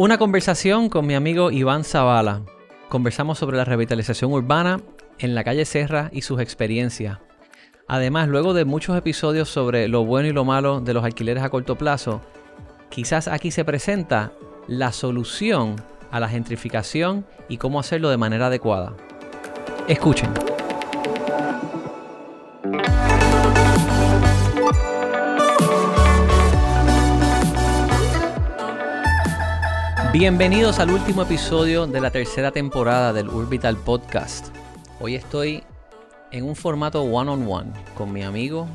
Una conversación con mi amigo Iván Zavala. Conversamos sobre la revitalización urbana en la calle Serra y sus experiencias. Además, luego de muchos episodios sobre lo bueno y lo malo de los alquileres a corto plazo, quizás aquí se presenta la solución a la gentrificación y cómo hacerlo de manera adecuada. Escuchen. Bienvenidos al último episodio de la tercera temporada del Urbital Podcast. Hoy estoy en un formato one-on-one con mi amigo,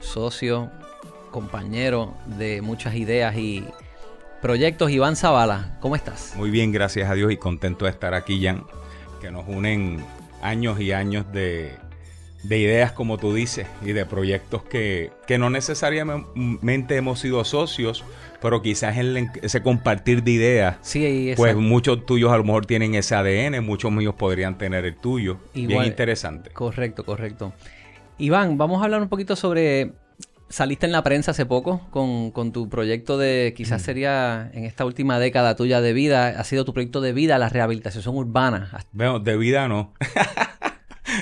socio, compañero de muchas ideas y proyectos, Iván Zavala. ¿Cómo estás? Muy bien, gracias a Dios y contento de estar aquí, Jan, que nos unen años y años de, de ideas, como tú dices, y de proyectos que, que no necesariamente hemos sido socios, pero quizás en ese compartir de ideas, sí, pues muchos tuyos a lo mejor tienen ese ADN, muchos míos podrían tener el tuyo. Bien interesante. Correcto, correcto. Iván, vamos a hablar un poquito sobre... Saliste en la prensa hace poco con, con tu proyecto de, quizás sería en esta última década tuya de vida, ha sido tu proyecto de vida, la rehabilitación urbana. Bueno, de vida no.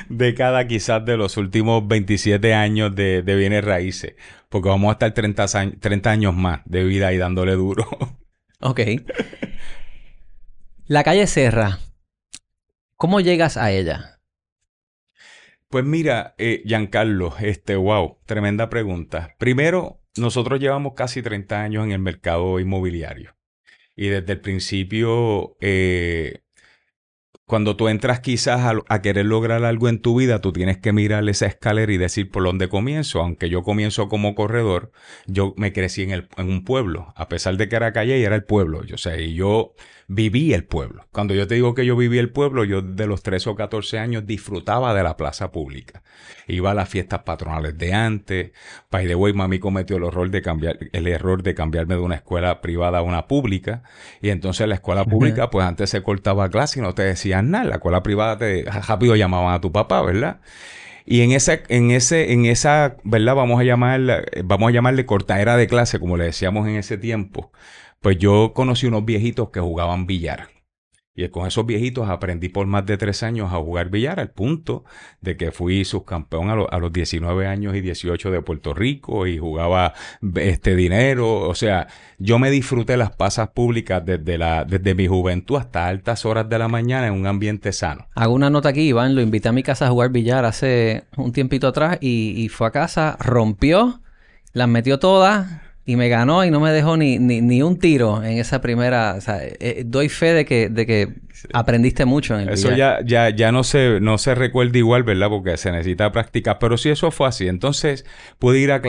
década quizás de los últimos 27 años de, de bienes raíces, porque vamos a estar 30, 30 años más de vida y dándole duro. ok. La calle Serra, ¿cómo llegas a ella? Pues mira, eh, Giancarlo, este, wow, tremenda pregunta. Primero, nosotros llevamos casi 30 años en el mercado inmobiliario. Y desde el principio eh, cuando tú entras quizás a, querer lograr algo en tu vida, tú tienes que mirar esa escalera y decir por dónde comienzo. Aunque yo comienzo como corredor, yo me crecí en, el, en un pueblo. A pesar de que era calle y era el pueblo. Yo sé, y yo viví el pueblo. Cuando yo te digo que yo viví el pueblo, yo de los 13 o 14 años disfrutaba de la plaza pública. Iba a las fiestas patronales de antes. By the way, mami cometió el error de cambiar, el error de cambiarme de una escuela privada a una pública. Y entonces la escuela pública, pues antes se cortaba clase y no te decían nada. La escuela privada te rápido llamaban a tu papá, ¿verdad? Y en ese, en ese, en esa, ¿verdad? Vamos a llamarla, vamos a llamarle cortadera de clase, como le decíamos en ese tiempo. Pues yo conocí unos viejitos que jugaban billar. Y con esos viejitos aprendí por más de tres años a jugar billar, al punto de que fui subcampeón a, a los 19 años y 18 de Puerto Rico y jugaba este dinero. O sea, yo me disfruté las pasas públicas desde, la, desde mi juventud hasta altas horas de la mañana en un ambiente sano. Hago una nota aquí, Iván. Lo invité a mi casa a jugar billar hace un tiempito atrás y, y fue a casa, rompió, las metió todas y me ganó y no me dejó ni, ni, un tiro en esa primera. O sea, eh, eh, doy fe de que, de que aprendiste mucho en el Eso ya, ya, ya no se, no se recuerda igual, ¿verdad? Porque se necesita práctica. Pero si eso fue así, entonces pude ir a,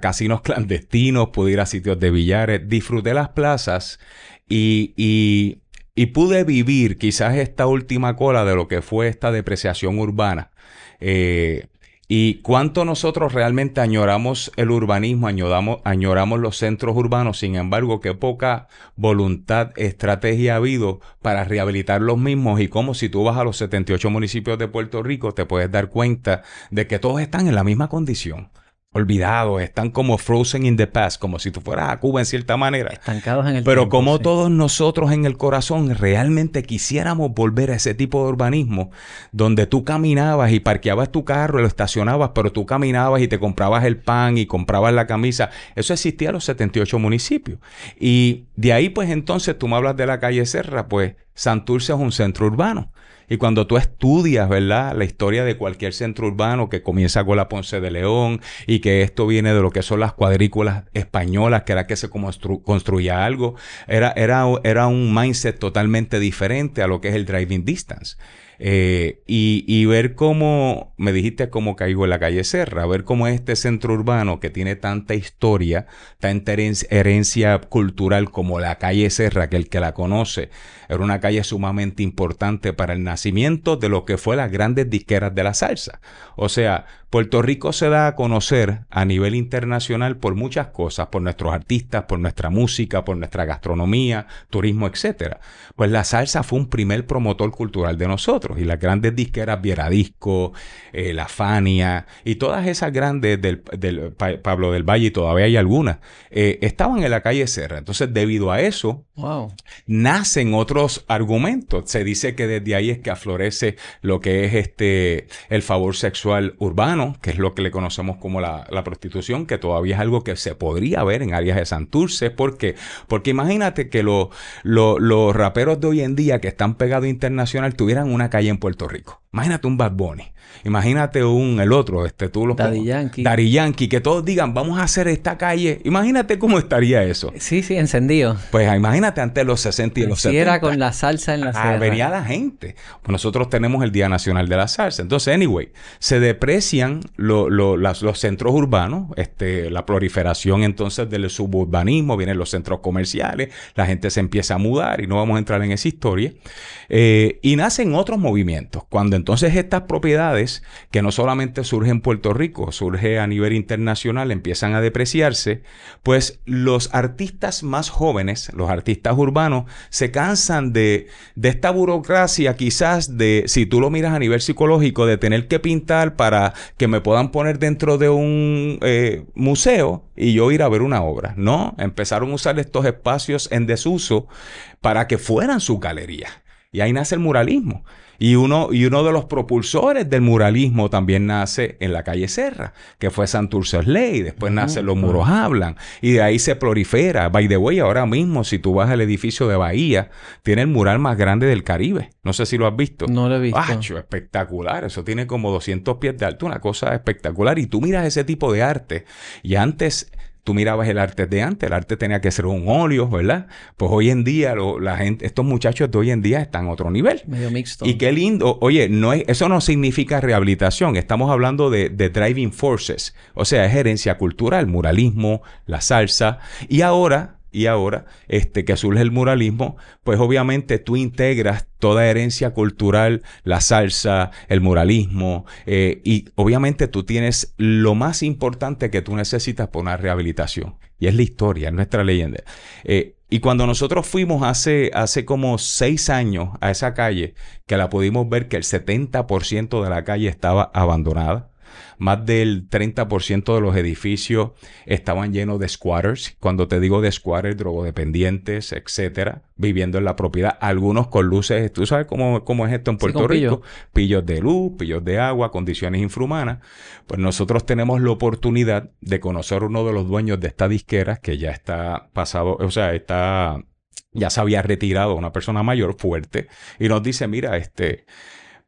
casinos clandestinos, pude ir a sitios de billares, disfruté las plazas y, y, y pude vivir quizás esta última cola de lo que fue esta depreciación urbana. Eh, y cuánto nosotros realmente añoramos el urbanismo, añoramos, los centros urbanos, sin embargo, qué poca voluntad, estrategia ha habido para rehabilitar los mismos. Y cómo si tú vas a los 78 municipios de Puerto Rico te puedes dar cuenta de que todos están en la misma condición olvidados, están como frozen in the past, como si tú fueras a Cuba en cierta manera. Estancados en el Pero como todos nosotros en el corazón realmente quisiéramos volver a ese tipo de urbanismo donde tú caminabas y parqueabas tu carro y lo estacionabas, pero tú caminabas y te comprabas el pan y comprabas la camisa. Eso existía en los 78 municipios. Y de ahí pues entonces tú me hablas de la calle Serra, pues Santurce es un centro urbano. Y cuando tú estudias, ¿verdad? La historia de cualquier centro urbano que comienza con la Ponce de León y que esto viene de lo que son las cuadrículas españolas, que era que se construía algo, era, era, era un mindset totalmente diferente a lo que es el driving distance. Eh, y, ver cómo, me dijiste cómo caigo en la calle Serra, ver cómo este centro urbano que tiene tanta historia, tanta herencia cultural como la calle Serra, que el que la conoce, era una calle sumamente importante para el nacimiento de lo que fue las grandes disqueras de la salsa. O sea, Puerto Rico se da a conocer a nivel internacional por muchas cosas, por nuestros artistas, por nuestra música, por nuestra gastronomía, turismo, etc. Pues la salsa fue un primer promotor cultural de nosotros. Y las grandes disqueras, Vieradisco, eh, La Fania y todas esas grandes del, Pablo del Valle, y todavía hay algunas, eh, estaban en la calle Serra. Entonces, debido a eso, nacen otros argumentos. Se dice que desde ahí es que aflorece lo que es este el favor sexual urbano, que es lo que le conocemos como la, prostitución, que todavía es algo que se podría ver en áreas de Santurce. ¿Por qué? Porque imagínate que los raperos de hoy en día que están pegados internacional tuvieran una calle en Puerto Rico. Imagínate un Bad Bunny. Imagínate un, el otro, este, tú lo Daddy Yankee. Daddy Yankee, que todos digan, vamos a hacer esta calle. Imagínate cómo estaría eso. Sí, sí, encendido. Pues imagínate antes de los 60 y los 70. era con la salsa en la ah, Venía la gente. Pues nosotros tenemos el Día Nacional de la Salsa. Entonces, anyway, se deprecian los centros urbanos, este, la proliferación entonces del suburbanismo, vienen los centros comerciales, la gente se empieza a mudar y no vamos a entrar en esa historia. Eh, y nacen otros movimientos. Cuando entonces estas propiedades, que no solamente surgen en Puerto Rico, surge a nivel internacional, empiezan a depreciarse, pues los artistas más jóvenes, los artistas urbanos, se cansan de, de esta burocracia quizás de, si tú lo miras a nivel psicológico, de tener que pintar para que me puedan poner dentro de un eh, museo y yo ir a ver una obra. No, empezaron a usar estos espacios en desuso para que fueran su galería. Y ahí nace el muralismo. Y uno, y uno de los propulsores del muralismo también nace en la calle Serra, que fue Santurce Ley. Después nace Los Muros Hablan. Y de ahí se prolifera. By the way, ahora mismo, si tú vas al edificio de Bahía, tiene el mural más grande del Caribe. No sé si lo has visto. No lo he visto. espectacular. Eso tiene como 200 pies de alto. Una cosa espectacular. Y tú miras ese tipo de arte. Y antes tú mirabas el arte de antes, el arte tenía que ser un óleo, ¿verdad? Pues hoy en día, la gente, estos muchachos de hoy en día están a otro nivel. Medio mixto. Y qué lindo, oye, no es, eso no significa rehabilitación, estamos hablando de, de driving forces, o sea, es herencia cultural, muralismo, la salsa, y ahora y ahora este, que surge el muralismo, pues obviamente tú integras toda herencia cultural, la salsa, el muralismo, eh, y obviamente tú tienes lo más importante que tú necesitas para una rehabilitación, y es la historia, es nuestra leyenda. Eh, y cuando nosotros fuimos hace, hace como seis años a esa calle, que la pudimos ver que el 70% de la calle estaba abandonada, más del 30% de los edificios estaban llenos de squatters. Cuando te digo de squatters, drogodependientes, etcétera, viviendo en la propiedad. Algunos con luces, tú sabes cómo, cómo es esto en Puerto Rico. Pillos de luz, pillos de agua, condiciones infrahumanas. Pues nosotros tenemos la oportunidad de conocer uno de los dueños de esta disquera que ya está pasado, o sea, está ya se había retirado, una persona mayor, fuerte, y nos dice, mira, este,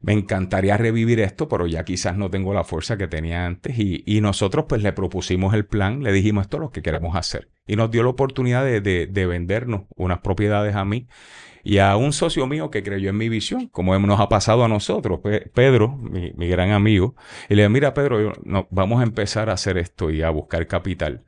me encantaría revivir esto, pero ya quizás no tengo la fuerza que tenía antes. Y, nosotros pues le propusimos el plan, le dijimos esto es lo que queremos hacer. Y nos dio la oportunidad de, vendernos unas propiedades a mí y a un socio mío que creyó en mi visión, como nos ha pasado a nosotros, Pedro, mi, gran amigo. Y le dije, mira Pedro, no, vamos a empezar a hacer esto y a buscar capital.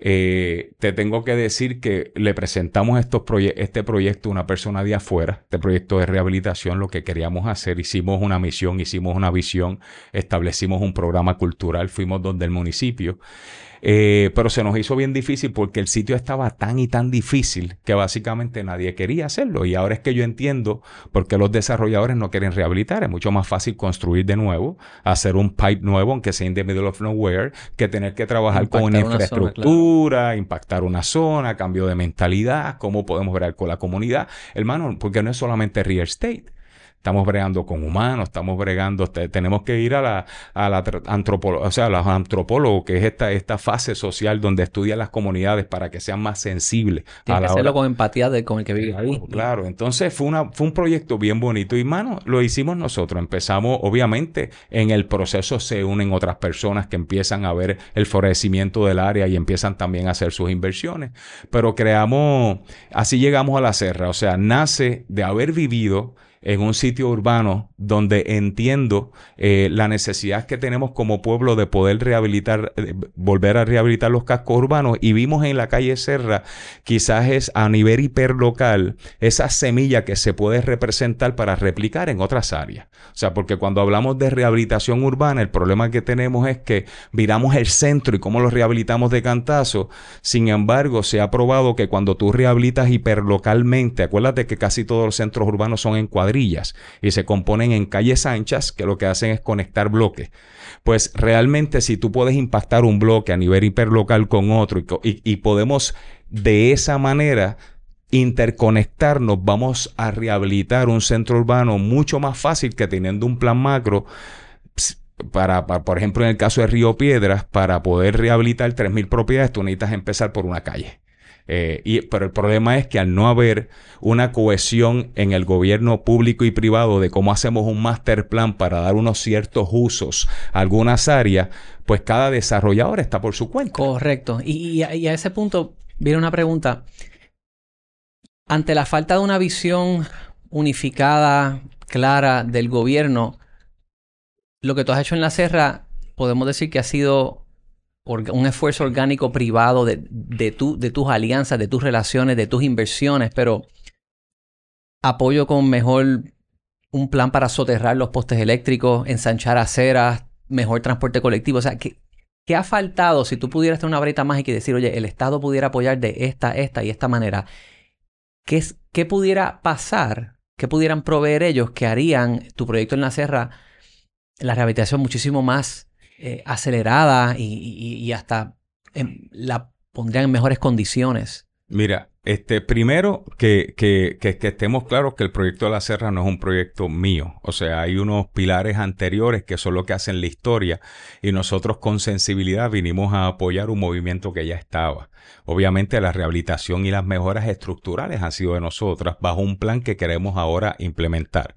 Eh, te tengo que decir que le presentamos este proyecto a una persona de afuera, este proyecto de rehabilitación, lo que queríamos hacer, hicimos una misión, hicimos una visión, establecimos un programa cultural, fuimos donde el municipio eh, pero se nos hizo bien difícil porque el sitio estaba tan y tan difícil que básicamente nadie quería hacerlo. Y ahora es que yo entiendo por qué los desarrolladores no quieren rehabilitar. Es mucho más fácil construir de nuevo, hacer un pipe nuevo, aunque sea in the middle of nowhere, que tener que trabajar con una infraestructura, impactar una zona, cambio de mentalidad, cómo podemos ver con la comunidad. Hermano, porque no es solamente real estate estamos bregando con humanos, estamos bregando, tenemos que ir a la, a la antropología, o sea, a los antropólogos, que es esta, esta fase social donde estudian las comunidades para que sean más sensibles. Tiene que hacerlo con empatía de, con el que vive ahí. Claro, entonces fue, una, fue un proyecto bien bonito y, mano, lo hicimos nosotros. Empezamos, obviamente, en el proceso se unen otras personas que empiezan a ver el florecimiento del área y empiezan también a hacer sus inversiones. Pero creamos, así llegamos a la serra, o sea, nace de haber vivido en un sitio urbano donde entiendo eh, la necesidad que tenemos como pueblo de poder rehabilitar, eh, volver a rehabilitar los cascos urbanos y vimos en la calle Serra quizás es a nivel hiperlocal esa semilla que se puede representar para replicar en otras áreas. O sea, porque cuando hablamos de rehabilitación urbana, el problema que tenemos es que viramos el centro y cómo lo rehabilitamos de cantazo. Sin embargo, se ha probado que cuando tú rehabilitas hiperlocalmente, acuérdate que casi todos los centros urbanos son encuadrados y se componen en calles anchas que lo que hacen es conectar bloques. Pues realmente si tú puedes impactar un bloque a nivel hiperlocal con otro y, podemos de esa manera interconectarnos, vamos a rehabilitar un centro urbano mucho más fácil que teniendo un plan macro para, por ejemplo, en el caso de Río Piedras, para poder rehabilitar 3.000 propiedades, tú necesitas empezar por una calle. Eh, y, pero el problema es que al no haber una cohesión en el gobierno público y privado de cómo hacemos un master plan para dar unos ciertos usos a algunas áreas, pues cada desarrollador está por su cuenta. Correcto. Y, a, y a ese punto viene una pregunta. Ante la falta de una visión unificada, clara del gobierno, lo que tú has hecho en la Serra, podemos decir que ha sido un esfuerzo orgánico privado de, de, tus alianzas, de tus relaciones, de tus inversiones, pero apoyo con mejor un plan para soterrar los postes eléctricos, ensanchar aceras, mejor transporte colectivo. O sea, ¿qué, qué ha faltado si tú pudieras tener una varita mágica y decir, oye, el Estado pudiera apoyar de esta, esta y esta manera? ¿Qué, qué pudiera pasar? ¿Qué pudieran proveer ellos que harían tu proyecto en la Serra, la rehabilitación muchísimo más eh, acelerada y, hasta la pondrían en mejores condiciones. Mira, este, primero que, que, que, estemos claros que el proyecto de la Serra no es un proyecto mío. O sea, hay unos pilares anteriores que son lo que hacen la historia y nosotros con sensibilidad vinimos a apoyar un movimiento que ya estaba. Obviamente la rehabilitación y las mejoras estructurales han sido de nosotras bajo un plan que queremos ahora implementar.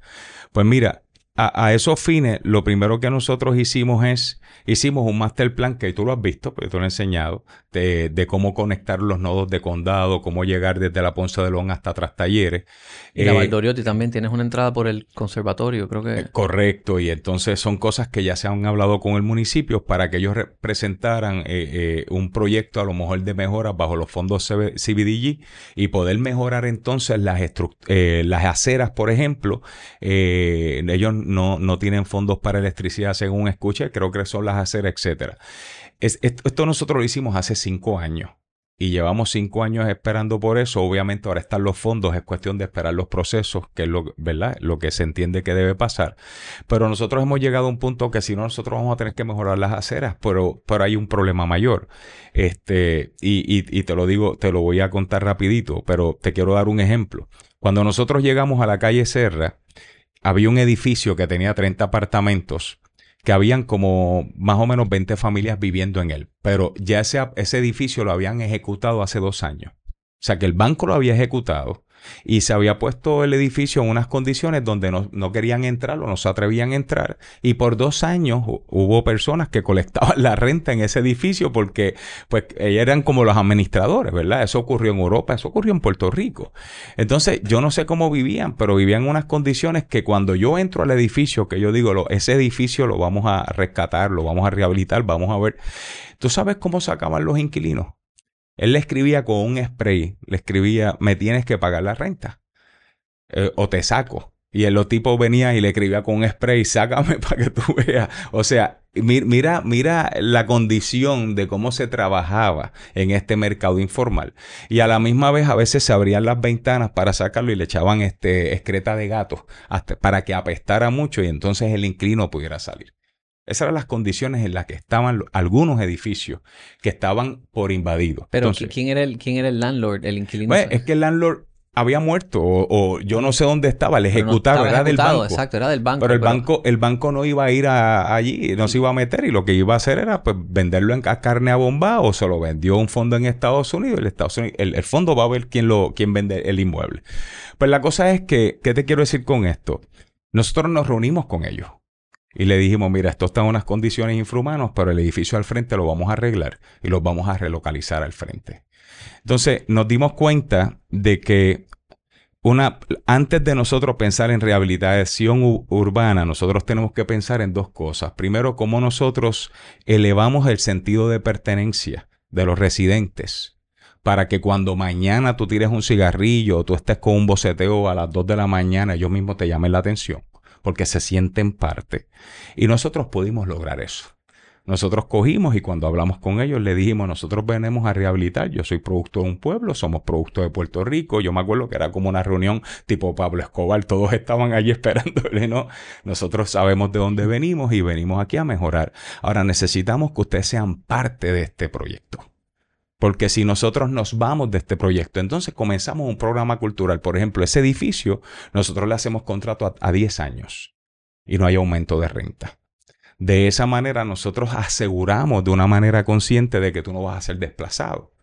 Pues mira, a, esos fines, lo primero que nosotros hicimos es, hicimos un master plan que tú lo has visto, pero pues, tú lo he enseñado, de, cómo conectar los nodos de condado, cómo llegar desde la Ponce de León hasta Tras Talleres. Y la eh, también tienes una entrada por el conservatorio, creo que. Eh, correcto, y entonces son cosas que ya se han hablado con el municipio para que ellos presentaran eh, un proyecto a lo mejor de mejora bajo los fondos CBDG y poder mejorar entonces las, las aceras, por ejemplo. ellos no, no tienen fondos para electricidad según escuché, creo que son las aceras, etcétera. esto nosotros lo hicimos hace cinco años y llevamos cinco años esperando por eso. Obviamente ahora están los fondos, es cuestión de esperar los procesos, que es lo, ¿verdad? lo que se entiende que debe pasar. Pero nosotros hemos llegado a un punto que si no, nosotros vamos a tener que mejorar las aceras, pero, pero hay un problema mayor. Este, y, y, y te lo digo, te lo voy a contar rapidito, pero te quiero dar un ejemplo. Cuando nosotros llegamos a la calle Serra, había un edificio que tenía 30 apartamentos que habían como más o menos 20 familias viviendo en él, pero ya ese, ese edificio lo habían ejecutado hace dos años. O sea que el banco lo había ejecutado y se había puesto el edificio en unas condiciones donde no, querían entrar o no se atrevían a entrar. Y por dos años hubo personas que colectaban la renta en ese edificio porque pues eran como los administradores, ¿verdad? Eso ocurrió en Europa, eso ocurrió en Puerto Rico. Entonces yo no sé cómo vivían, pero vivían en unas condiciones que cuando yo entro al edificio, que yo digo, ese edificio lo vamos a rescatar, lo vamos a rehabilitar, vamos a ver. ¿Tú sabes cómo sacaban los inquilinos? Él le escribía con un spray, le escribía, me tienes que pagar la renta. Eh, o te saco. Y el tipo venía y le escribía con un spray, sácame para que tú veas. O sea, mira, mira la condición de cómo se trabajaba en este mercado informal. Y a la misma vez a veces se abrían las ventanas para sacarlo y le echaban este excreta de gato hasta, para que apestara mucho y entonces el inclino pudiera salir. Esas eran las condiciones en las que estaban algunos edificios que estaban por invadidos. Pero ¿quién, era el, ¿quién era el landlord, el inquilino? Pues, es que el landlord había muerto o, yo no sé dónde estaba, el ejecutado era del banco. Exacto, era del banco. Pero el banco, el banco no iba a ir allí, no se iba a meter y lo que iba a hacer era pues venderlo en carne a bomba o se lo vendió un fondo en Estados Unidos. El, Estados Unidos, el, fondo va a ver quién lo, quién vende el inmueble. Pues la cosa es que, ¿qué te quiero decir con esto? Nosotros nos reunimos con ellos. Y le dijimos, mira, esto está en unas condiciones infrahumanas, pero el edificio al frente lo vamos a arreglar y lo vamos a relocalizar al frente. Entonces nos dimos cuenta de que una, antes de nosotros pensar en rehabilitación urbana, nosotros tenemos que pensar en dos cosas. Primero, cómo nosotros elevamos el sentido de pertenencia de los residentes para que cuando mañana tú tires un cigarrillo o tú estés con un boceteo a las 2 de la mañana, ellos mismos te llamen la atención porque se sienten parte. Y nosotros pudimos lograr eso. Nosotros cogimos y cuando hablamos con ellos le dijimos, nosotros venimos a rehabilitar, yo soy producto de un pueblo, somos producto de Puerto Rico, yo me acuerdo que era como una reunión tipo Pablo Escobar, todos estaban allí esperándole, ¿no? Nosotros sabemos de dónde venimos y venimos aquí a mejorar. Ahora necesitamos que ustedes sean parte de este proyecto. Porque si nosotros nos vamos de este proyecto, entonces comenzamos un programa cultural. Por ejemplo, ese edificio, nosotros le hacemos contrato a, 10 años y no hay aumento de renta. De esa manera nosotros aseguramos de una manera consciente de que tú no vas a ser desplazado.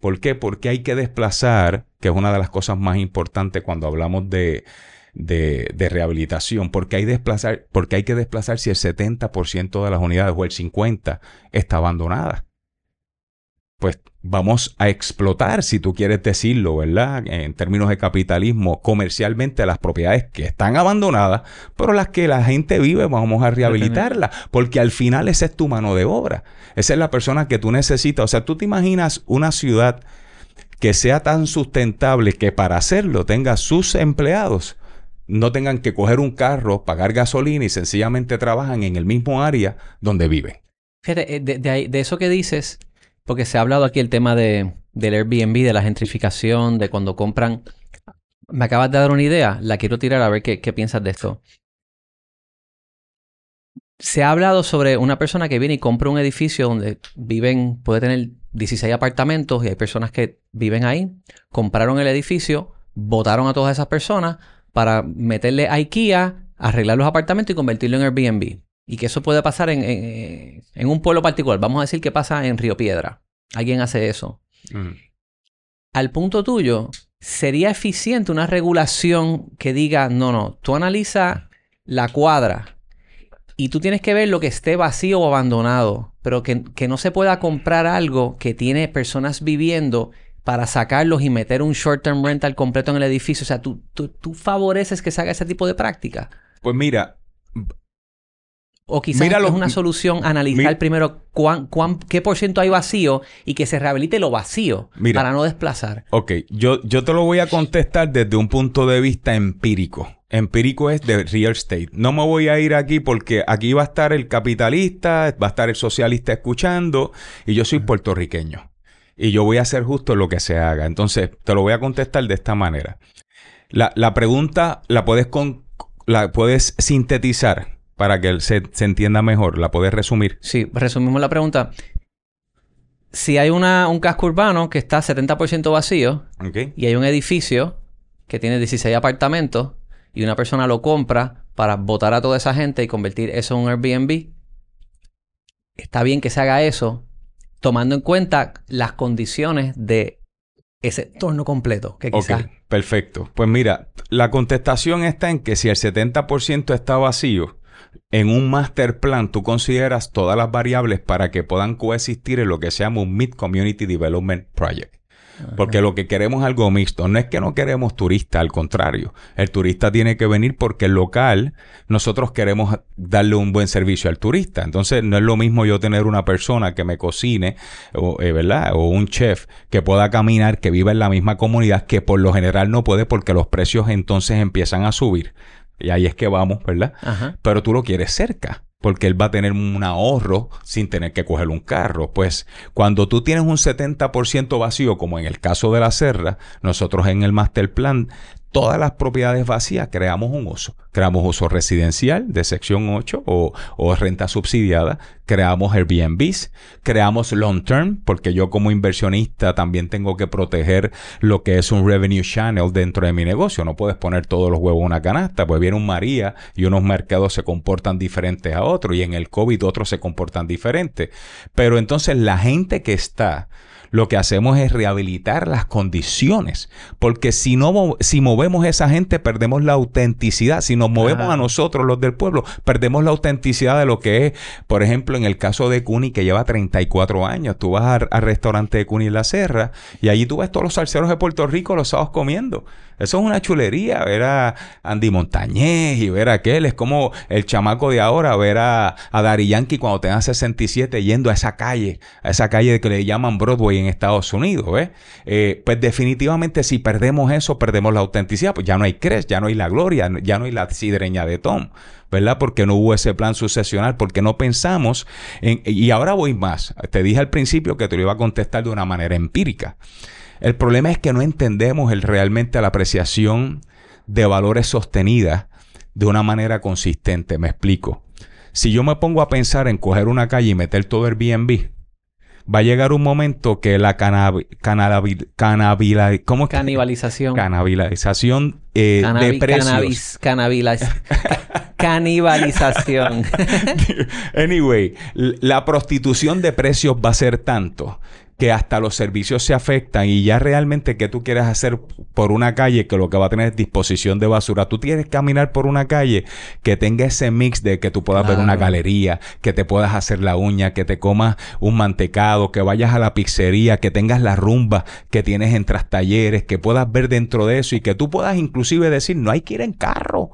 ¿Por qué? Porque hay que desplazar, que es una de las cosas más importantes cuando hablamos de, de, rehabilitación, porque hay, desplazar, porque hay que desplazar si el 70% de las unidades o el 50% está abandonada pues vamos a explotar, si tú quieres decirlo, ¿verdad? En términos de capitalismo, comercialmente las propiedades que están abandonadas, pero las que la gente vive, vamos a rehabilitarlas, porque al final esa es tu mano de obra, esa es la persona que tú necesitas. O sea, tú te imaginas una ciudad que sea tan sustentable que para hacerlo tenga sus empleados no tengan que coger un carro, pagar gasolina y sencillamente trabajan en el mismo área donde viven. Fíjate, eh, de eso que dices, porque se ha hablado aquí el tema de, del Airbnb, de la gentrificación, de cuando compran. Me acabas de dar una idea, la quiero tirar a ver qué, piensas de esto. Se ha hablado sobre una persona que viene y compra un edificio donde viven, puede tener 16 apartamentos y hay personas que viven ahí, compraron el edificio, votaron a todas esas personas para meterle a IKEA, arreglar los apartamentos y convertirlo en Airbnb. Y que eso puede pasar en, un pueblo particular. Vamos a decir que pasa en Río Piedra. Alguien hace eso. Al punto tuyo, ¿sería eficiente una regulación que diga, no, no, tú analiza la cuadra y tú tienes que ver lo que esté vacío o abandonado, pero que, no se pueda comprar algo que tiene personas viviendo para sacarlos y meter un short-term rental completo en el edificio? O sea, ¿tú, tú, tú favoreces que se haga ese tipo de práctica? Pues mira, o quizás es una solución analizar primero cuán, qué por ciento hay vacío y que se rehabilite lo vacío para no desplazar. Ok, yo, yo te lo voy a contestar desde un punto de vista empírico. Empírico es de real estate. No me voy a ir aquí porque aquí va a estar el capitalista, va a estar el socialista escuchando y yo soy puertorriqueño. Y yo voy a hacer justo lo que se haga. Entonces, te lo voy a contestar de esta manera. La, la pregunta la puedes, con, la puedes sintetizar para que se, se entienda mejor? ¿La puedes resumir? Sí, resumimos la pregunta. Si hay una, un casco urbano que está 70% vacío y hay un edificio que tiene 16 apartamentos y una persona lo compra para votar a toda esa gente y convertir eso en un Airbnb, está bien que se haga eso tomando en cuenta las condiciones de ese entorno completo. Que quizás... perfecto. Pues mira, la contestación está en que si el 70% está vacío, en un master plan tú consideras todas las variables para que puedan coexistir en lo que se llama un Mid Community Development Project. Porque lo que queremos es algo mixto. No es que no queremos turistas, al contrario. El turista tiene que venir porque el local, nosotros queremos darle un buen servicio al turista. Entonces, no es lo mismo yo tener una persona que me cocine, o, eh, ¿verdad? O un chef que pueda caminar, que viva en la misma comunidad, que por lo general no puede porque los precios entonces empiezan a subir. Y ahí es que vamos, ¿verdad? Pero tú lo quieres cerca porque él va a tener un ahorro sin tener que coger un carro. Pues cuando tú tienes un 70% vacío, como en el caso de la Serra, nosotros en el Master Plan todas las propiedades vacías creamos un uso. Creamos uso residencial de sección 8 o, renta subsidiada. Creamos Airbnbs. Creamos long term porque yo como inversionista también tengo que proteger lo que es un revenue channel dentro de mi negocio. No puedes poner todos los huevos en una canasta. Pues viene un María y unos mercados se comportan diferentes a otros y en el COVID otros se comportan diferentes. Pero entonces la gente que está lo que hacemos es rehabilitar las condiciones. Porque si no, si movemos a esa gente, perdemos la autenticidad. Si nos movemos a nosotros, los del pueblo, perdemos la autenticidad de lo que es, por ejemplo, en el caso de Cuni, que lleva 34 años. Tú vas al restaurante de Cuni en la Serra y allí tú ves todos los salseros de Puerto Rico los sábados comiendo. Eso es una chulería, ver a Andy Montañez y ver a aquel. Es como el chamaco de ahora, ver a, a Dari Yankee cuando tenga 67 yendo a esa calle, a esa calle que le llaman Broadway en Estados Unidos. Eh, pues definitivamente si perdemos eso, perdemos la autenticidad. Pues ya no hay Cres, ya no hay la gloria, ya no hay la sidreña de Tom. ¿verdad? Porque no hubo ese plan sucesional, porque no pensamos en... Y ahora voy más. Te dije al principio que te lo iba a contestar de una manera empírica. El problema es que no entendemos el, realmente la apreciación de valores sostenidas de una manera consistente. Me explico. Si yo me pongo a pensar en coger una calle y meter todo el BNB, va a llegar un momento que la canibalización. Canibalización eh, de precios. canibalización. anyway, la prostitución de precios va a ser tanto que hasta los servicios se afectan y ya realmente que tú quieres hacer por una calle que lo que va a tener es disposición de basura. Tú tienes que caminar por una calle que tenga ese mix de que tú puedas ver una galería, que te puedas hacer la uña, que te comas un mantecado, que vayas a la pizzería, que tengas la rumba que tienes en talleres, que puedas ver dentro de eso y que tú puedas inclusive decir, no hay que ir en carro.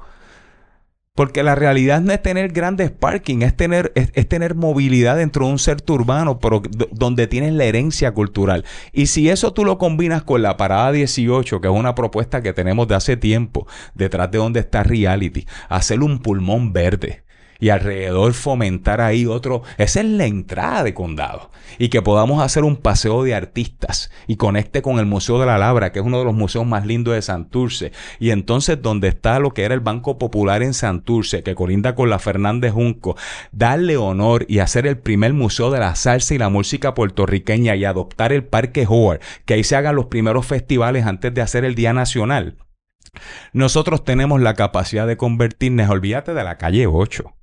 Porque la realidad no es tener grandes parking, es tener, es, tener movilidad dentro de un centro urbano, pero donde tienes la herencia cultural. Y si eso tú lo combinas con la parada 18, que es una propuesta que tenemos de hace tiempo, detrás de donde está Reality, hacer un pulmón verde y alrededor fomentar ahí otro. Esa es la entrada de condado. Y que podamos hacer un paseo de artistas y conecte con el Museo de la Labra, que es uno de los museos más lindos de Santurce. Y entonces, donde está lo que era el Banco Popular en Santurce, que colinda con la Fernández Junco, darle honor y hacer el primer museo de la salsa y la música puertorriqueña y adoptar el Parque Howard, que ahí se hagan los primeros festivales antes de hacer el Día Nacional. Nosotros tenemos la capacidad de convertirnos, olvídate de la calle 8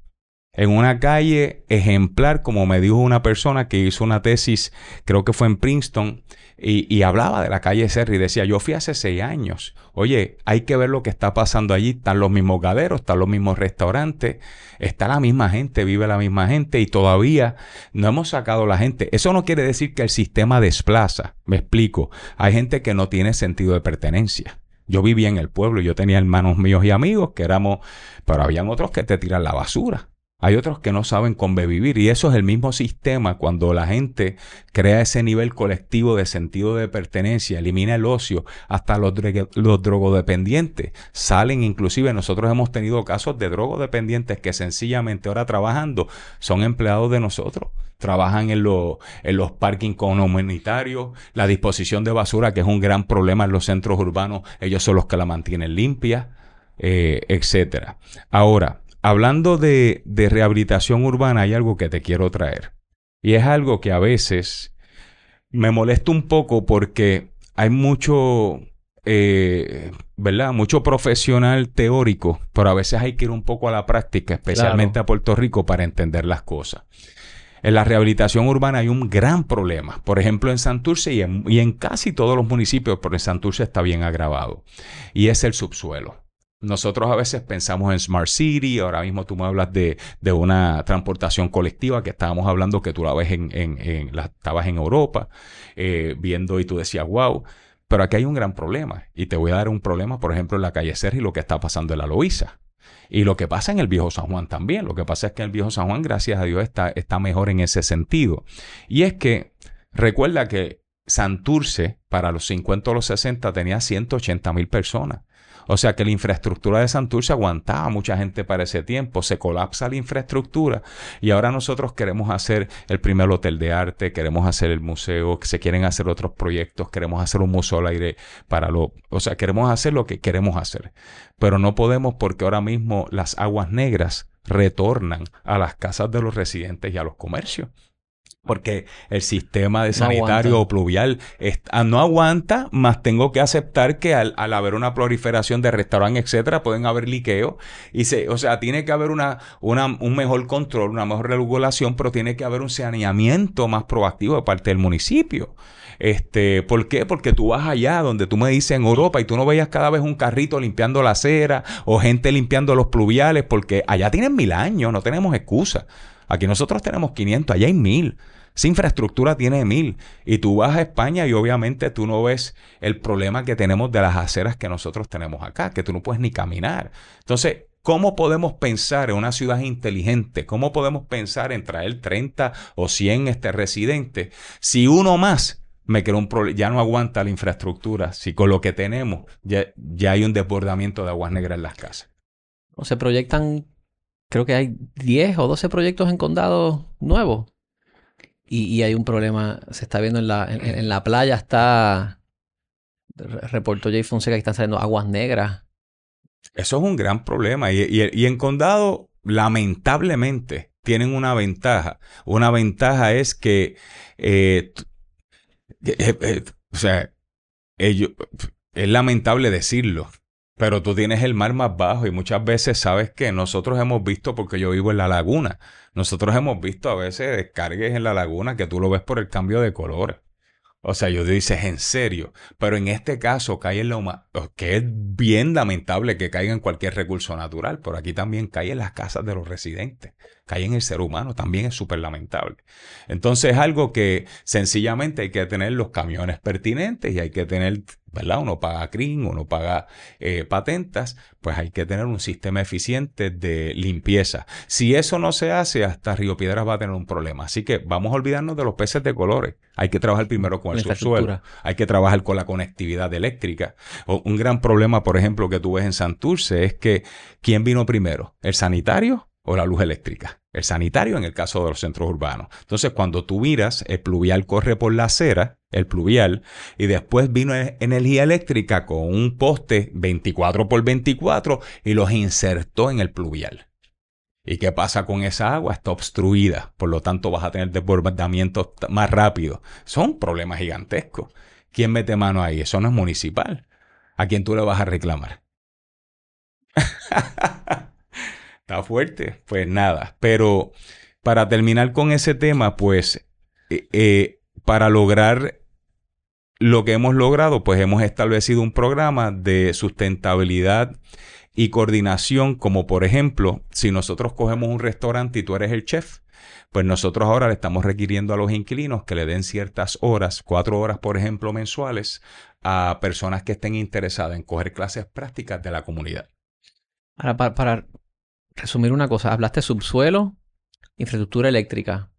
en una calle ejemplar, como me dijo una persona que hizo una tesis, creo que fue en Princeton, y, hablaba de la calle Serra decía, yo fui hace seis años, oye, hay que ver lo que está pasando allí, están los mismos gaderos, están los mismos restaurantes, está la misma gente, vive la misma gente y todavía no hemos sacado la gente. Eso no quiere decir que el sistema desplaza, me explico, hay gente que no tiene sentido de pertenencia. Yo vivía en el pueblo, yo tenía hermanos míos y amigos que éramos, pero habían otros que te tiran la basura. Hay otros que no saben convivir y eso es el mismo sistema cuando la gente crea ese nivel colectivo de sentido de pertenencia, elimina el ocio, hasta los, los drogodependientes salen, inclusive nosotros hemos tenido casos de drogodependientes que sencillamente ahora trabajando son empleados de nosotros trabajan en, en los parking comunitarios, la disposición de basura, que es un gran problema en los centros urbanos, ellos son los que la mantienen limpia, eh, etcétera. Ahora, hablando de, rehabilitación urbana, hay algo que te quiero traer. Y es algo que a veces me molesta un poco porque hay mucho, eh, ¿verdad? Mucho profesional teórico, pero a veces hay que ir un poco a la práctica, especialmente a Puerto Rico, para entender las cosas. En la rehabilitación urbana hay un gran problema. Por ejemplo, en Santurce y en, y en casi todos los municipios, pero en Santurce está bien agravado. Y es el subsuelo. Nosotros a veces pensamos en Smart City, ahora mismo tú me hablas de, una transportación colectiva que estábamos hablando que tú la ves en, en, la, estabas en Europa eh, viendo y tú decías, wow, pero aquí hay un gran problema y te voy a dar un problema, por ejemplo, en la calle Sergi, lo que está pasando en la Loíza. Y lo que pasa en el viejo San Juan también. Lo que pasa es que el viejo San Juan, gracias a Dios, está, está mejor en ese sentido. Y es que recuerda que Santurce, para los 50 o los 60, tenía 180 mil personas. O sea que la infraestructura de Santurce aguantaba mucha gente para ese tiempo. Se colapsa la infraestructura y ahora nosotros queremos hacer el primer hotel de arte, queremos hacer el museo, se quieren hacer otros proyectos, queremos hacer un museo al aire para lo... O sea, queremos hacer lo que queremos hacer. Pero no podemos porque ahora mismo las aguas negras retornan a las casas de los residentes y a los comercios porque el sistema de sanitario o pluvial ah, no aguanta, más tengo que aceptar que al, haber una proliferación de restaurantes, etcétera, pueden haber liqueo y se, o sea, tiene que haber una, una, un mejor control, una mejor regulación, pero tiene que haber un saneamiento más proactivo de parte del municipio. Este, ¿por qué? Porque tú vas allá donde tú me dices en Europa y tú no veías cada vez un carrito limpiando la acera o gente limpiando los pluviales, porque allá tienen mil años, no tenemos excusa. Aquí nosotros tenemos 500, allá hay mil. Esa infraestructura tiene mil. Y tú vas a España y obviamente tú no ves el problema que tenemos de las aceras que nosotros tenemos acá, que tú no puedes ni caminar. Entonces, ¿Cómo podemos pensar en una ciudad inteligente? ¿Cómo podemos pensar en traer 30 o 100 este, residentes si uno más me crea un problema, ya no aguanta la infraestructura, si con lo que tenemos ya, ya hay un desbordamiento de aguas negras en las casas? Se proyectan, creo que hay 10 o 12 proyectos en condados nuevos. Y, hay un problema, se está viendo en la, en, la playa, está, reportó Jay Fonseca que están saliendo aguas negras. Eso es un gran problema. Y, y en condado, lamentablemente, tienen una ventaja. Una ventaja es que eh, eh, eh, o sea, ellos, es lamentable decirlo, pero tú tienes el mar más bajo y muchas veces sabes que nosotros hemos visto, porque yo vivo en la laguna, nosotros hemos visto a veces descargues en la laguna que tú lo ves por el cambio de colores. O sea, yo dices en serio, pero en este caso cae en lo que es bien lamentable que caiga en cualquier recurso natural, pero aquí también cae en las casas de los residentes, cae en el ser humano, también es súper lamentable. Entonces es algo que sencillamente hay que tener los camiones pertinentes y hay que tener ¿verdad? Uno paga CRIM, uno paga eh, patentas, pues hay que tener un sistema eficiente de limpieza. Si eso no se hace, hasta Río Piedras va a tener un problema. Así que vamos a olvidarnos de los peces de colores. Hay que trabajar primero con el subsuelo, hay que trabajar con la conectividad eléctrica. un gran problema, por ejemplo, que tú ves en Santurce es que ¿quién vino primero? ¿El sanitario o la luz eléctrica? El sanitario en el caso de los centros urbanos. Entonces, cuando tú miras, el pluvial corre por la acera, el pluvial, y después vino e-, energía eléctrica con un poste 24 por 24 y los insertó en el pluvial. ¿Y qué pasa con esa agua? Está obstruida, por lo tanto vas a tener desbordamientos más rápidos. Son problemas gigantescos. ¿Quién mete mano ahí? Eso no es municipal. ¿A quién tú le vas a reclamar? Está fuerte. Pues nada, pero para terminar con ese tema, pues eh, eh, para lograr lo que hemos logrado, pues hemos establecido un programa de sustentabilidad y coordinación, como por ejemplo, si nosotros cogemos un restaurante y tú eres el chef, pues nosotros ahora le estamos requiriendo a los inquilinos que le den ciertas horas, cuatro horas por ejemplo mensuales, a personas que estén interesadas en coger clases prácticas de la comunidad. Ahora, para, para resumir una cosa, hablaste subsuelo, infraestructura eléctrica.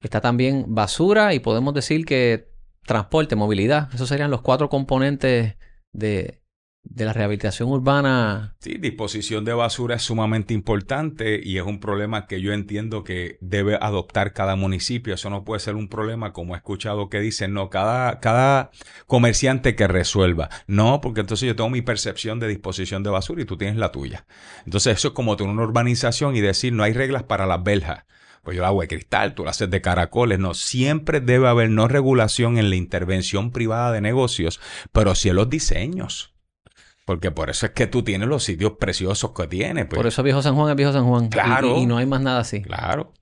Está también basura y podemos decir que transporte, movilidad. Esos serían los cuatro componentes de, de la rehabilitación urbana. Sí, disposición de basura es sumamente importante y es un problema que yo entiendo que debe adoptar cada municipio. Eso no puede ser un problema como he escuchado que dicen, no, cada, cada comerciante que resuelva. No, porque entonces yo tengo mi percepción de disposición de basura y tú tienes la tuya. Entonces eso es como tener una urbanización y decir, no hay reglas para las beljas pues yo hago de cristal, tú la haces de caracoles. No, siempre debe haber no regulación en la intervención privada de negocios, pero sí en los diseños. Porque por eso es que tú tienes los sitios preciosos que tienes. Pues. Por eso Viejo San Juan es Viejo San Juan. Claro. Y, no hay más nada así. Claro.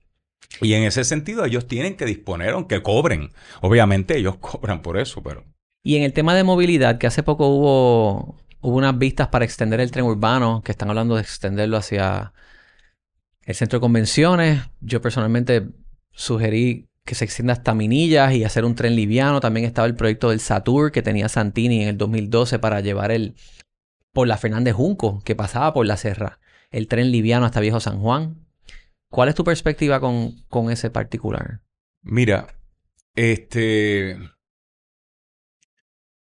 Y en ese sentido ellos tienen que disponer, aunque cobren. Obviamente ellos cobran por eso, pero... Y en el tema de movilidad, que hace poco hubo, hubo unas vistas para extender el tren urbano, que están hablando de extenderlo hacia el centro de convenciones. Yo personalmente sugerí que se extienda hasta Minillas y hacer un tren liviano. También estaba el proyecto del Satur que tenía Santini en el 2012 para llevar el por la Fernández Junco, que pasaba por la Serra, el tren liviano hasta Viejo San Juan. ¿Cuál es tu perspectiva con, con ese particular? Mira, este...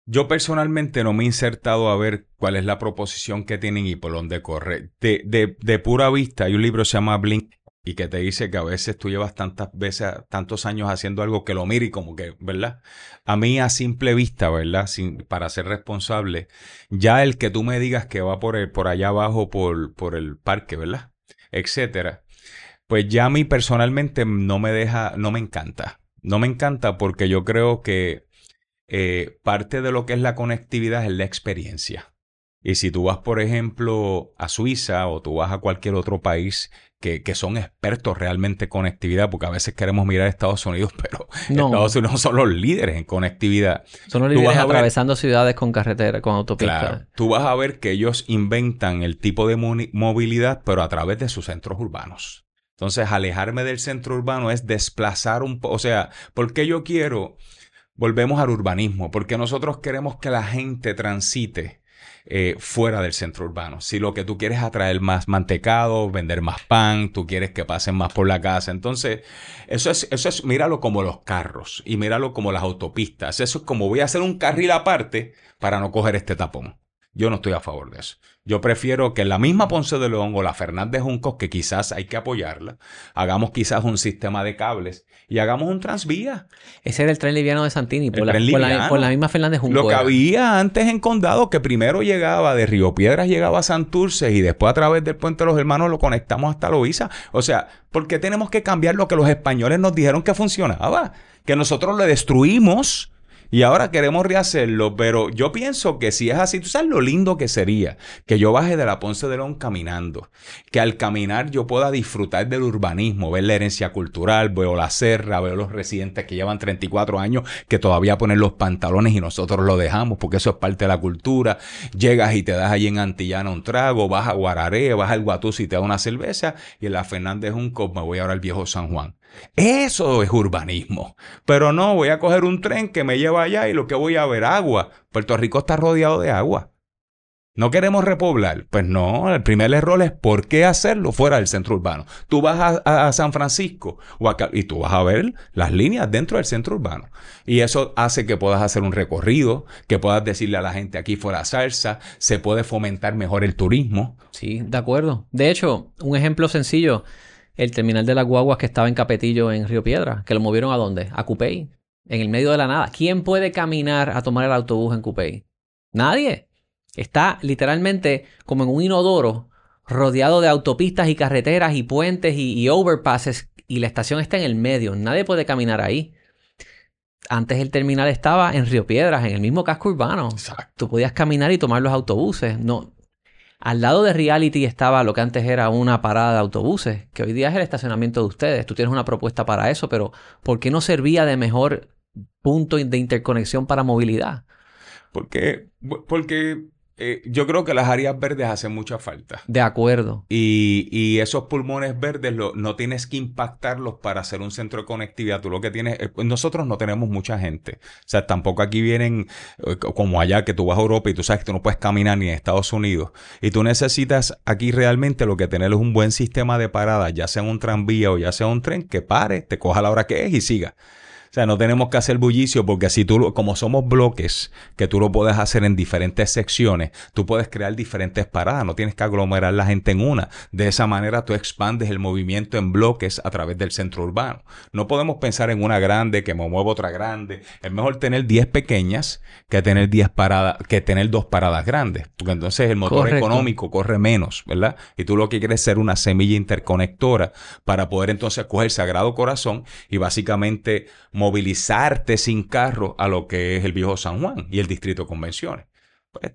Yo personalmente no me he insertado a ver cuál es la proposición que tienen y por dónde corre. De, de, pura vista, hay un libro que se llama Blink y que te dice que a veces tú llevas tantas veces, tantos años haciendo algo que lo mire y como que, ¿verdad? A mí a simple vista, ¿verdad? Sin, para ser responsable, ya el que tú me digas que va por, el, por allá abajo, por, por el parque, ¿verdad? Etcétera. Pues ya a mí personalmente no me deja, no me encanta. No me encanta porque yo creo que eh, parte de lo que es la conectividad es la experiencia. Y si tú vas, por ejemplo, a Suiza o tú vas a cualquier otro país que, son expertos realmente en conectividad, porque a veces queremos mirar a Estados Unidos, pero Estados Unidos son los líderes en conectividad. Son los líderes atravesando ciudades con carretera, con autopistas. Claro, tú vas a ver que ellos inventan el tipo de movilidad, pero a través de sus centros urbanos. Entonces, alejarme del centro urbano es desplazar un poco, o sea, ¿por qué yo quiero? Volvemos al urbanismo, porque nosotros queremos que la gente transite eh, fuera del centro urbano. Si lo que tú quieres es atraer más mantecado, vender más pan, tú quieres que pasen más por la casa. Entonces, eso es, eso es, míralo como los carros y míralo como las autopistas. Eso es como voy a hacer un carril aparte para no coger este tapón. Yo no estoy a favor de eso. Yo prefiero que la misma Ponce de León o la Fernández Juncos, que quizás hay que apoyarla, hagamos quizás un sistema de cables y hagamos un transvía. Ese era el tren liviano de Santini, por, la, misma Fernández Juncos. Lo que había antes en Condado, que primero llegaba de Río Piedras, llegaba a Santurce y después a través del Puente de los Hermanos lo conectamos hasta Loíza. O sea, ¿por qué tenemos que cambiar lo que los españoles nos dijeron que funcionaba? Que nosotros le destruimos y ahora queremos rehacerlo, pero yo pienso que si es así, tú sabes lo lindo que sería que yo baje de la Ponce de León caminando, que al caminar yo pueda disfrutar del urbanismo, ver la herencia cultural, veo la serra, veo los residentes que llevan 34 años que todavía ponen los pantalones y nosotros lo dejamos porque eso es parte de la cultura. Llegas y te das allí en Antillana un trago, vas a Guararé, vas al Guatús y te da una cerveza y en la Fernández un cop me voy ahora al viejo San Juan. Eso es urbanismo. Pero no, voy a coger un tren que me lleva allá y lo que voy a ver agua. Puerto Rico está rodeado de agua. ¿No queremos repoblar? Pues no, el primer error es ¿por qué hacerlo fuera del centro urbano? Tú vas a, San Francisco y tú vas a ver las líneas dentro del centro urbano. Y eso hace que puedas hacer un recorrido, que puedas decirle a la gente aquí fuera salsa, se puede fomentar mejor el turismo. Sí, de acuerdo. De hecho, un ejemplo sencillo el terminal de las guaguas que estaba en Capetillo, en Río Piedra, que lo movieron a dónde? A Cupey, en el medio de la nada. ¿Quién puede caminar a tomar el autobús en Cupey? Nadie. Está literalmente como en un inodoro, rodeado de autopistas y carreteras y puentes y, overpasses, y la estación está en el medio. Nadie puede caminar ahí. Antes el terminal estaba en Río Piedras, en el mismo casco urbano. Exacto. Tú podías caminar y tomar los autobuses. No, al lado de Reality estaba lo que antes era una parada de autobuses, que hoy día es el estacionamiento de ustedes. Tú tienes una propuesta para eso, pero ¿por qué no servía de mejor punto de interconexión para movilidad? Porque, porque eh, yo creo que las áreas verdes hacen mucha falta. De acuerdo. Y, esos pulmones verdes no tienes que impactarlos para hacer un centro de conectividad. Tú lo que tienes, eh, pues nosotros no tenemos mucha gente. O sea, tampoco aquí vienen eh, como allá que tú vas a Europa y tú sabes que tú no puedes caminar ni en Estados Unidos. Y tú necesitas aquí realmente lo que tener es un buen sistema de parada, ya sea un tranvía o ya sea un tren, que pare, te coja la hora que es y siga. O sea, no tenemos que hacer bullicio porque así tú, como somos bloques, que tú lo puedes hacer en diferentes secciones, tú puedes crear diferentes paradas, no tienes que aglomerar la gente en una. De esa manera tú expandes el movimiento en bloques a través del centro urbano. No podemos pensar en una grande que me mueva otra grande. Es mejor tener 10 pequeñas que tener 10 paradas, que tener dos paradas grandes, porque entonces el motor económico corre menos, ¿verdad? Y tú lo que quieres es ser una semilla interconectora para poder entonces coger el Sagrado Corazón y básicamente movilizarte sin carro a lo que es el viejo San Juan y el distrito de convenciones. Pues,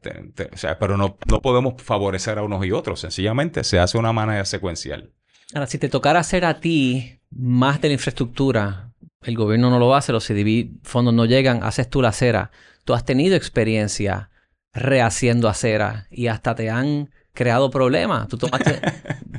o sea, pero no, no podemos favorecer a unos y otros, sencillamente se hace una manera secuencial. Ahora, si te tocara hacer a ti más de la infraestructura, el gobierno no lo hace, los CDB fondos no llegan, haces tú la acera. Tú has tenido experiencia rehaciendo acera y hasta te han creado problemas. Tú tomaste.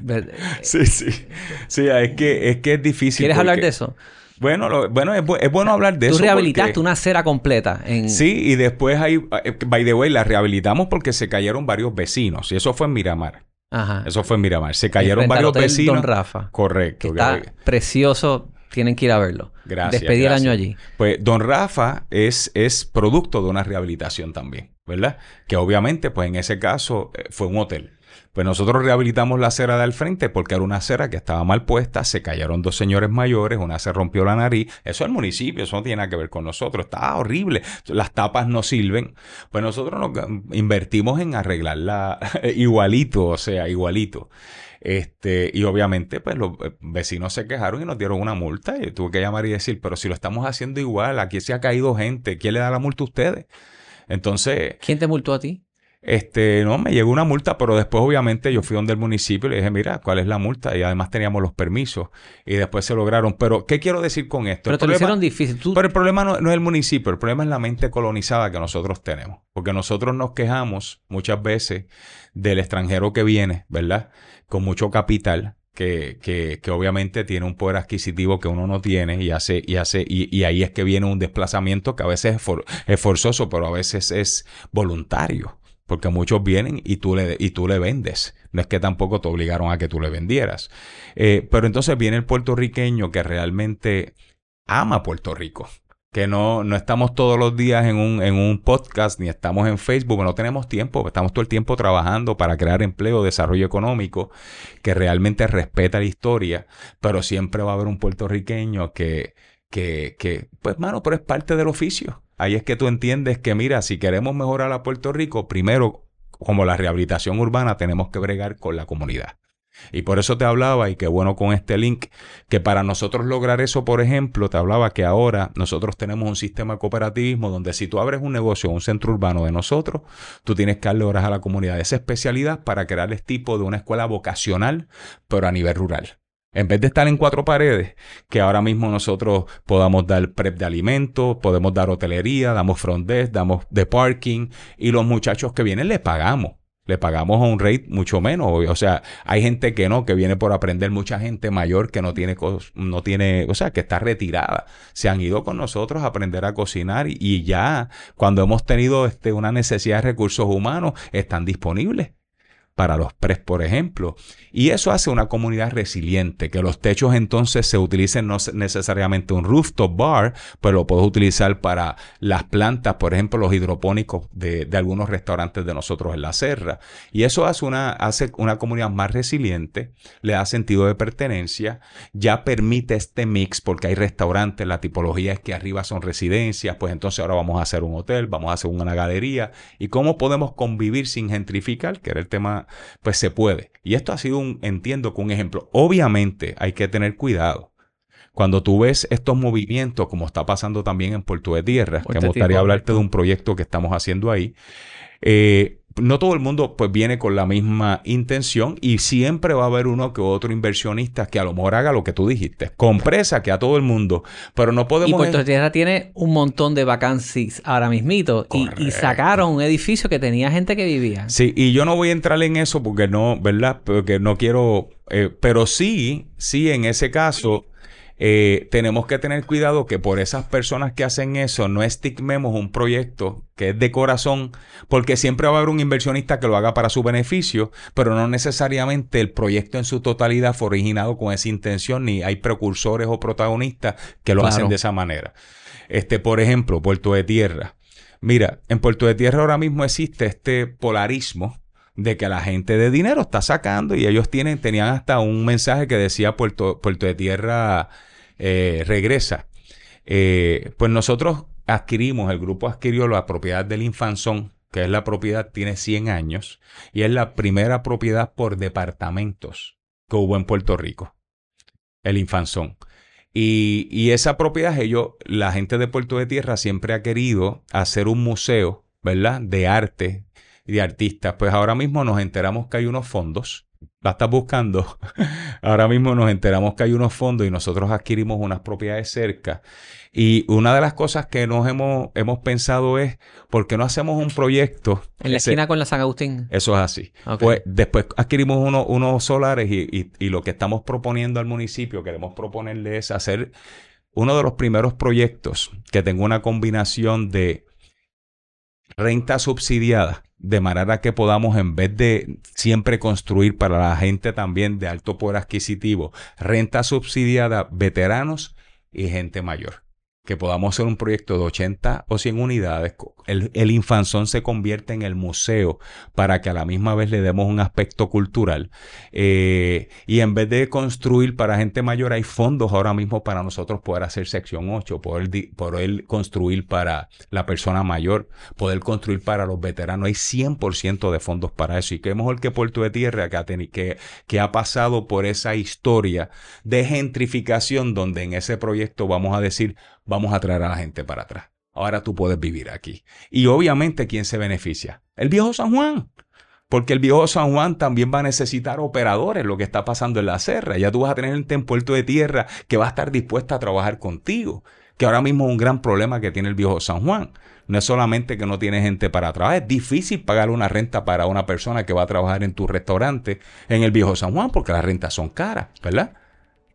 sí, sí. Sí, es que es, que es difícil. ¿Quieres hablar de eso? Bueno, bueno es, bueno hablar de eso. Tú rehabilitaste una acera completa. En... Sí, y después ahí, eh, by the way, la rehabilitamos porque se cayeron varios vecinos. Y eso fue en Miramar. Ajá. Eso fue en Miramar. Se cayeron varios vecinos. Don Rafa. Correcto. está precioso. Tienen que ir a verlo. Gracias. Despedir el año allí. Pues Don Rafa es, es producto de una rehabilitación también, ¿verdad? Que obviamente, pues en ese caso, eh, fue un hotel. Pues nosotros rehabilitamos la acera del frente porque era una acera que estaba mal puesta, se cayeron dos señores mayores, una se rompió la nariz. Eso es el municipio, eso no tiene nada que ver con nosotros. Está horrible. Las tapas no sirven. Pues nosotros nos invertimos en arreglarla igualito, o sea, igualito. Este, y obviamente, pues los eh, vecinos se quejaron y nos dieron una multa. Y tuve que llamar y decir, pero si lo estamos haciendo igual, aquí se ha caído gente, ¿quién le da la multa a ustedes? Entonces. ¿Quién te multó a ti? Este, no, me llegó una multa, pero después obviamente yo fui donde el municipio y le dije, mira, ¿cuál es la multa? Y además teníamos los permisos y después se lograron. Pero, ¿qué quiero decir con esto? Pero te lo hicieron difícil. Pero el problema no, no, es el municipio, el problema es la mente colonizada que nosotros tenemos. Porque nosotros nos quejamos muchas veces del extranjero que viene, ¿verdad? Con mucho capital que, que, que, obviamente tiene un poder adquisitivo que uno no tiene y hace, y hace, y, y ahí es que viene un desplazamiento que a veces es, es, forzoso, pero a veces es voluntario. Porque muchos vienen y tú le, y tú le vendes. No es que tampoco te obligaron a que tú le vendieras. Eh, pero entonces viene el puertorriqueño que realmente ama Puerto Rico que no, no estamos todos los días en un, en un podcast ni estamos en Facebook, no tenemos tiempo, estamos todo el tiempo trabajando para crear empleo, desarrollo económico, que realmente respeta la historia, pero siempre va a haber un puertorriqueño que, que, que pues mano, pero es parte del oficio. Ahí es que tú entiendes que, mira, si queremos mejorar a Puerto Rico, primero, como la rehabilitación urbana, tenemos que bregar con la comunidad. Y por eso te hablaba, y qué bueno con este link, que para nosotros lograr eso, por ejemplo, te hablaba que ahora nosotros tenemos un sistema de cooperativismo donde si tú abres un negocio, un centro urbano de nosotros, tú tienes que darle horas a la comunidad de esa especialidad para crear el tipo de una escuela vocacional, pero a nivel rural. En vez de estar en cuatro paredes, que ahora mismo nosotros podamos dar prep de alimentos, podemos dar hotelería, damos front desk, damos de parking, y los muchachos que vienen les pagamos. Le pagamos a un rate mucho menos. O sea, hay gente que no, que viene por aprender, mucha gente mayor que no tiene, no tiene, o sea, que está retirada. Se han ido con nosotros a aprender a cocinar y, y ya cuando hemos tenido este, una necesidad de recursos humanos, están disponibles para los PRES, por ejemplo. Y eso hace una comunidad resiliente, que los techos entonces se utilicen no necesariamente un rooftop bar, pero lo puedes utilizar para las plantas, por ejemplo, los hidropónicos de, algunos restaurantes de nosotros en la serra. Y eso hace una, hace una comunidad más resiliente, le da sentido de pertenencia, ya permite este mix, porque hay restaurantes, la tipología es que arriba son residencias, pues entonces ahora vamos a hacer un hotel, vamos a hacer una galería. ¿Y cómo podemos convivir sin gentrificar? Que era el tema pues se puede. Y esto ha sido un, entiendo que un ejemplo. Obviamente hay que tener cuidado. Cuando tú ves estos movimientos, como está pasando también en Puerto de Tierra, que me gustaría hablarte de un proyecto que estamos haciendo ahí, eh, no todo el mundo pues viene con la misma intención y siempre va a haber uno que otro inversionista que a lo mejor haga lo que tú dijiste, compresa que a todo el mundo, pero no podemos... Y Puerto Tierra tiene un montón de vacancies ahora mismito y, y, sacaron un edificio que tenía gente que vivía. Sí, y yo no voy a entrar en eso porque no, ¿verdad? Porque no quiero, eh, pero sí, sí, en ese caso eh, tenemos que tener cuidado que por esas personas que hacen eso no estigmemos un proyecto que es de corazón, porque siempre va a haber un inversionista que lo haga para su beneficio, pero no necesariamente el proyecto en su totalidad fue originado con esa intención, ni hay precursores o protagonistas que lo hacen de esa manera. Este, por ejemplo, Puerto de Tierra. Mira, en Puerto de Tierra ahora mismo existe este polarismo de que la gente de dinero está sacando y ellos tienen, tenían hasta un mensaje que decía Puerto, Puerto de Tierra eh, regresa. Eh, pues nosotros adquirimos, el grupo adquirió la propiedad del Infanzón, que es la propiedad, tiene 100 años, y es la primera propiedad por departamentos que hubo en Puerto Rico, el Infanzón. Y, y esa propiedad, ellos, la gente de Puerto de Tierra siempre ha querido hacer un museo, ¿verdad? De arte de artistas. Pues ahora mismo nos enteramos que hay unos fondos la estás buscando, ahora mismo nos enteramos que hay unos fondos y nosotros adquirimos unas propiedades cerca. Y una de las cosas que nos hemos, hemos pensado es, ¿por qué no hacemos un proyecto? En la esquina con la San Agustín. Eso es así. Pues después adquirimos unos solares y, y lo que estamos proponiendo al municipio, queremos proponerle es hacer uno de los primeros proyectos que tenga una combinación de renta subsidiada de manera que podamos, en vez de siempre construir para la gente también de alto poder adquisitivo, renta subsidiada, veteranos y gente mayor que podamos hacer un proyecto de 80 o 100 unidades, el, infanzón se convierte en el museo para que a la misma vez le demos un aspecto cultural. Eh, y en vez de construir para gente mayor, hay fondos ahora mismo para nosotros poder hacer sección 8, poder, poder construir para la persona mayor, poder construir para los veteranos. Hay 100% de fondos para eso. Y qué mejor que Puerto de Tierra que, que ha pasado por esa historia de gentrificación donde en ese proyecto vamos a decir, vamos a traer a la gente para atrás. Ahora tú puedes vivir aquí. Y obviamente, ¿quién se beneficia? El viejo San Juan. Porque el viejo San Juan también va a necesitar operadores, lo que está pasando en la serra. Ya tú vas a tener gente en Puerto de Tierra que va a estar dispuesta a trabajar contigo. Que ahora mismo es un gran problema que tiene el viejo San Juan. No es solamente que no tiene gente para trabajar, es difícil pagar una renta para una persona que va a trabajar en tu restaurante en el viejo San Juan porque las rentas son caras, ¿verdad?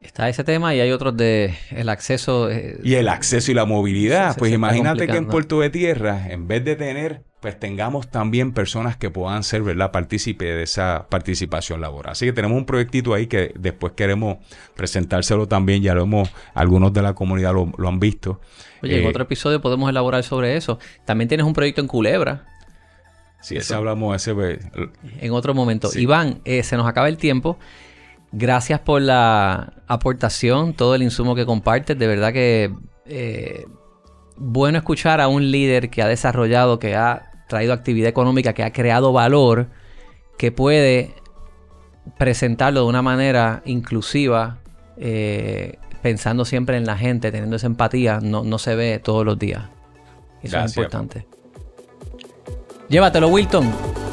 Está ese tema y hay otros de el acceso. Eh, y el acceso y la movilidad. pues imagínate que en Puerto de Tierra, en vez de tener, pues tengamos también personas que puedan ser, ¿verdad?, partícipe de esa participación laboral. Así que tenemos un proyectito ahí que después queremos presentárselo también. Ya lo hemos, algunos de la comunidad lo, han visto. Oye, en eh, otro episodio podemos elaborar sobre eso. También tienes un proyecto en Culebra. Sí, ese hablamos ese. Pues, en otro momento. Iván, eh, se nos acaba el tiempo. Gracias por la aportación, todo el insumo que compartes. De verdad que eh, bueno escuchar a un líder que ha desarrollado, que ha traído actividad económica, que ha creado valor, que puede presentarlo de una manera inclusiva, eh, pensando siempre en la gente, teniendo esa empatía, no, no se ve todos los días. Eso es importante. Llévatelo, Wilton.